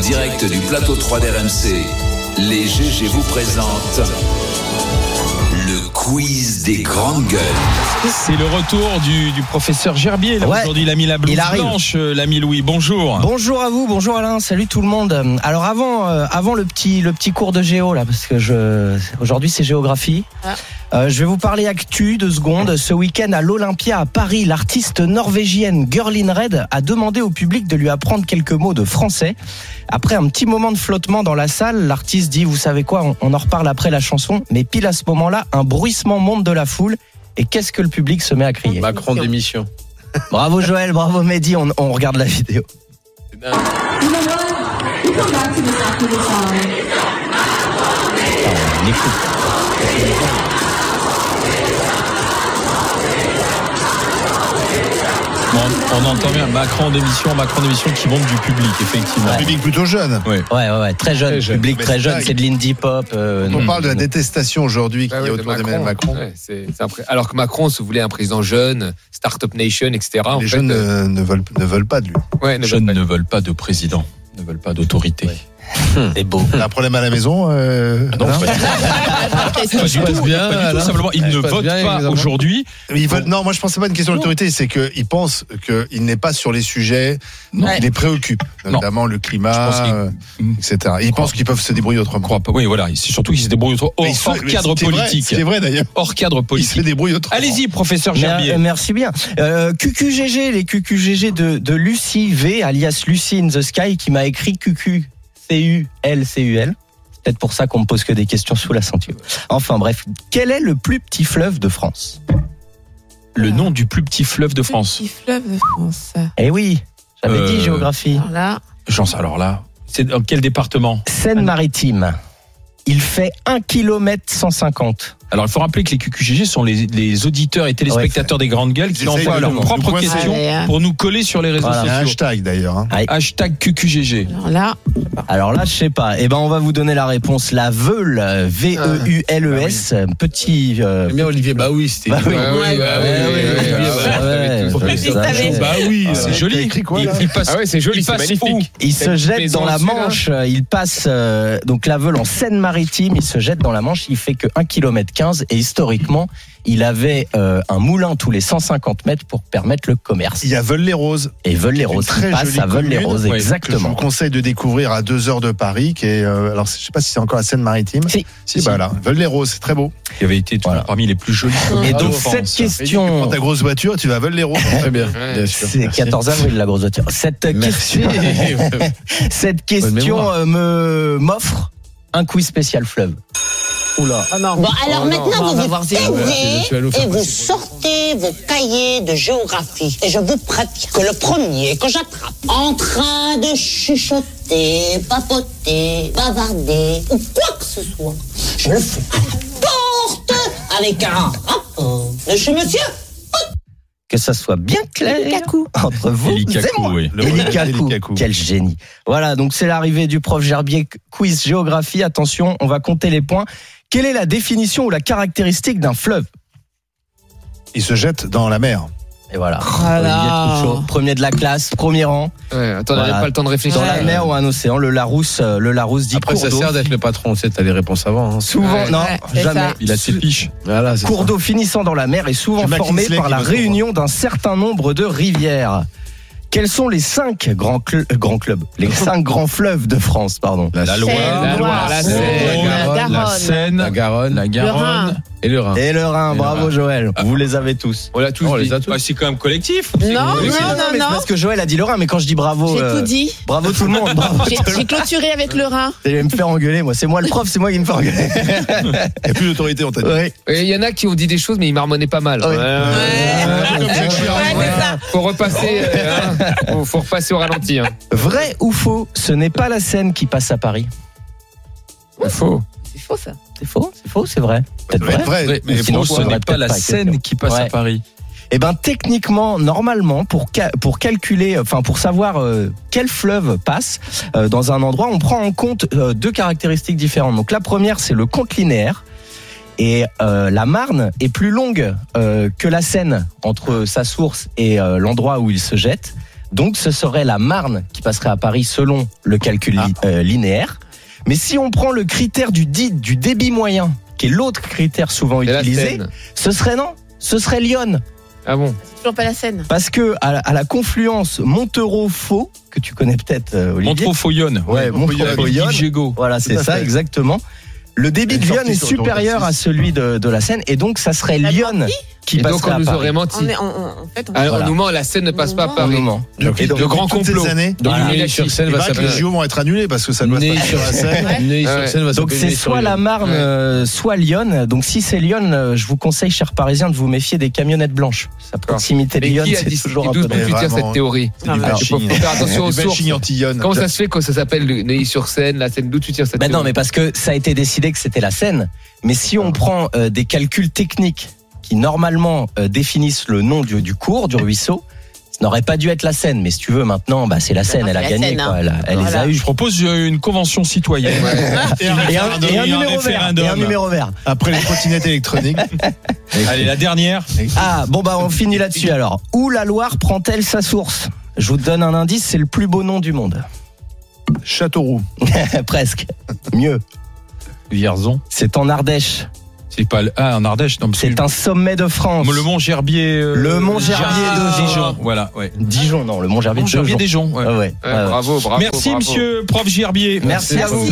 direct du plateau 3 d'RMC, les GG vous présentent le quiz des grandes gueules. C'est le retour du, du professeur Gerbier. Là, Ouais. Aujourd'hui, il a mis la blouse blanche, euh, l'ami Louis. Bonjour. Bonjour à vous, bonjour Alain, salut tout le monde. Alors avant, euh, avant le petit, le petit cours de géo là, parce que je, aujourd'hui c'est géographie. Euh, je vais vous parler actu deux secondes. Ce week-end à l'Olympia à Paris, l'artiste norvégienne Girlin Red a demandé au public de lui apprendre quelques mots de français. Après un petit moment de flottement dans la salle, l'artiste dit, vous savez quoi, on, on en reparle après la chanson. Mais pile à ce moment-là, un bruissement monte de la foule. Et qu'est-ce que le public se met à crier Macron d'émission. Bravo Joël, bravo Mehdi, on, on regarde la vidéo. Entend bien Macron d'émission, Macron d'émission qui monte du public, effectivement. Un public plutôt jeune. Ouais. Ouais, ouais, ouais, très jeune, Très jeune. public Mais très c'est jeune, c'est de l'indie pop. euh, On non. parle de la détestation aujourd'hui qui Ah est de autour d'Emmanuel Macron. Alors que Macron se voulait un président jeune, Startup Nation, etc. En Les fait, jeunes euh, ne, veulent, ne veulent pas de lui. Les ne jeunes ne veulent pas de président, ne veulent pas d'autorité. C'est beau. T'as un problème à la maison euh, Non, Alain pas du tout. Pas du passe tout, bien, pas du tout. Alain. Simplement, ils ne votent pas aujourd'hui. Non, moi je pense que c'est pas une question d'autorité, c'est qu'ils pensent qu'il n'est pas sur les sujets Non. qui les préoccupent, Non. notamment le Je pense climat, euh, etc. Ils pensent qu'ils peuvent se débrouiller Je autrement. crois pas. Oui, voilà. C'est surtout qu'ils se débrouillent se- hors cadre politique. C'est vrai d'ailleurs. Hors cadre Ils se politique. débrouillent autrement. Allez-y, professeur Gerbier. euh, merci bien. Euh, QQGG, les QQGG de, de Lucie V, alias Lucie in the Sky, qui m'a écrit QQ C-U-L C-U-L. C'est peut-être pour ça qu'on me pose que des questions sous la ceinture. Enfin bref, quel est le plus petit fleuve de France? Le nom du plus petit fleuve de France. Petit fleuve de France. Eh oui, j'avais Euh, dit géographie. Alors là, J'en sais alors là. C'est dans quel département? Seine-Maritime. Il fait 1 km 150. Alors, il faut rappeler que les QQGG sont les, les auditeurs et téléspectateurs des grandes gueules qui envoient leurs propres questions Allez, pour nous coller sur les réseaux Voilà. Sociaux. hashtag d'ailleurs. hein. Hashtag QQGG. alors là, Alors là, je sais pas. Eh ben, on va vous donner la réponse. La Veule, E V-E-U-L-E-S, petit. euh, bien Olivier Bah oui, c'était. Bah oui. Bah oui, bah oui, Ouais, bah oui, ouais, bah ouais, oui, ouais, Bah oui. Ah, c'est Euh, joli. il, passe, Ah ouais, c'est joli, il c'est passe magnifique. où Il se jette dans la Manche, euh, il passe euh, donc la Veule en Seine-Maritime, il se jette dans la Manche, il fait que 1 km 15 et historiquement, il avait euh, un moulin tous les 150 mètres pour permettre le commerce. Il y a Veul-les-Roses. Et les roses, très il passe jolie à les roses, ouais, que je vous exactement. conseille de découvrir à deux heures de Paris, qui est, euh, alors je sais pas si c'est encore la Seine-Maritime. Si. Si, bah là, Veul-les-Roses, c'est très beau. Il avait été Voilà. parmi les plus jolis. Et de donc France. cette Tu question, prends ta grosse voiture, tu vas à Veul-les-Roses. Très bien, Ah, bien sûr. c'est 14 avril la grosse voiture. Cette Merci. question, cette question euh, me m'offre un quiz spécial fleuve. Oula. non. Bon, alors Oh maintenant, vous vous taisez et vous sortez vos cahiers de géographie. Et je vous préviens que le premier que j'attrape en train de chuchoter, papoter, bavarder ou quoi que ce soit, je le fous à la porte avec un rapport de chez monsieur. Que ça soit bien clair Kakou. entre vous Eli et moi. oui. Quel génie. Voilà, donc c'est l'arrivée du prof Gerbier, quiz géographie. Attention, on va compter les points. Quelle est la définition ou la caractéristique d'un fleuve? Il se jette dans la mer. Et voilà. Voilà. Olivier Truchot, premier de la classe, premier rang. Ouais, attends, on Voilà. pas le temps de réfléchir. Dans la mer ou un océan, le Larousse, euh, le Larousse dit Après, cours ça d'eau. sert d'être le patron, tu sais, t'as les réponses avant. hein. Souvent, Ouais, non, ouais, c'est jamais. ça. Il a ses piches. Voilà, c'est Cours ça. d'eau finissant dans la mer est souvent C'est Mac formé Kinsley par qui la réunion d'un certain nombre de rivières. Quels sont les cinq grands, cl- euh, grands clubs, les cinq grands fleuves de France, pardon La Loire, la Loire, la Seine, la la Garonne, la Garonne. Seine, La Garonne la Le Garonne. Rhin. et le Rhin. Et le Rhin, Et le bravo Rhin. Joël. Vous les avez tous. On l'a tous On dit. les a tous. Ah, c'est quand même collectif. Non, non, non, mais c'est non. parce que Joël a dit le Rhin, mais quand je dis bravo, J'ai euh, tout dit. bravo tout le monde. Bravo. J'ai j'ai clôturé avec le Rhin. Vous allez me faire engueuler, moi. C'est moi le prof, c'est moi qui me fait engueuler. Il n'y a plus d'autorité, on t'a dit. Oui. Il y en a qui ont dit des choses, mais ils marmonnaient pas mal. Ouais. Ouais. Faut repasser, euh, hein. faut, faut repasser au ralenti. Hein. Vrai ou faux, ce n'est pas la Seine qui passe à Paris. Faux. C'est faux ça. C'est faux, c'est faux, c'est vrai. Peut-être vrai. vrai. Mais sinon, ce n'est pas la pas, Seine question. qui passe à. Paris. Eh ben techniquement, normalement, pour ca- pour calculer, enfin pour savoir euh, quel fleuve passe euh, dans un endroit, on prend en compte euh, deux caractéristiques différentes. Donc la première, c'est le compte linéaire. Et euh, la Marne est plus longue euh, que la Seine entre sa source et euh, l'endroit où il se jette. Donc ce serait la Marne qui passerait à Paris selon le calcul li- euh, linéaire. Mais si on prend le critère du, dit, du débit moyen, qui est l'autre critère souvent utilisé, Seine. ce serait non, ce serait Lyon. Ah bon Toujours pas la scène. Parce que à la, à la confluence Montereau-Faux, que tu connais peut-être, euh, Olivier. Montreux-Foyonne. Ouais, Gégaud. Voilà, c'est ça, fait. exactement. Le débit de Lyon est supérieur à celui de, de la Seine, et donc ça serait Lyon qui Et donc on à nous Paris. aurait menti. On est, on, on- en fait, on Ah, Voilà. On nous ment, la scène ne passe pas Au Paris. moment. Donc, Et donc, le grand complot. années, Donc, Voilà. Neuilly-sur-Seine il va que les s'appeler. JO vont être annulés parce que ça doit passer sur la scène. Ouais. Neuilly-sur-Seine va Donc s'appeler c'est soit la Marne, Ouais. euh, soit Lyon. Donc si c'est Lyon, euh, je vous conseille, chers Parisiens, de vous méfier des camionnettes blanches. Sa proximité de Lyon, qui a c'est dit toujours un D'où peu. d'où tu cette théorie Alors, bashing. faire attention aux sources. Comment ça se fait que ça s'appelle le Neuilly-sur-Seine, la Seine D'où tu tires cette Ben non, théorie mais parce que ça a été décidé que c'était la Seine. Mais si on prend euh, des calculs techniques qui normalement euh, définissent le nom du, du cours, du ruisseau, ça n'aurait pas dû être la Seine. Mais si tu veux, maintenant, bah, c'est la Seine. non, Elle a gagné. Quoi. hein. Elle, a- elle les a eu. Je propose euh, une convention citoyenne. Et un Et un, référendum. et un Et un numéro vert. référendum. Et un numéro vert. Après les trottinettes électroniques. Allez, la dernière. Ah, bon, bah, on finit là-dessus alors. Où la Loire prend-elle sa source? Je vous donne un indice, c'est le plus beau nom du monde. Châteauroux. Presque. Mieux. Vierzon. C'est en Ardèche. C'est pas le- ah en Ardèche. Non, C'est un sommet de France. le Mont Gerbier. euh, Le Mont Gerbier de Dijon. Voilà. Ouais. Dijon, non, le Mont Gerbier Mont de Gerbier Dijon. Dijon. ouais. Ah ouais, Ouais, ouais, ouais. Bravo, bravo. Merci bravo. Monsieur Prof Gerbier. Merci à vous.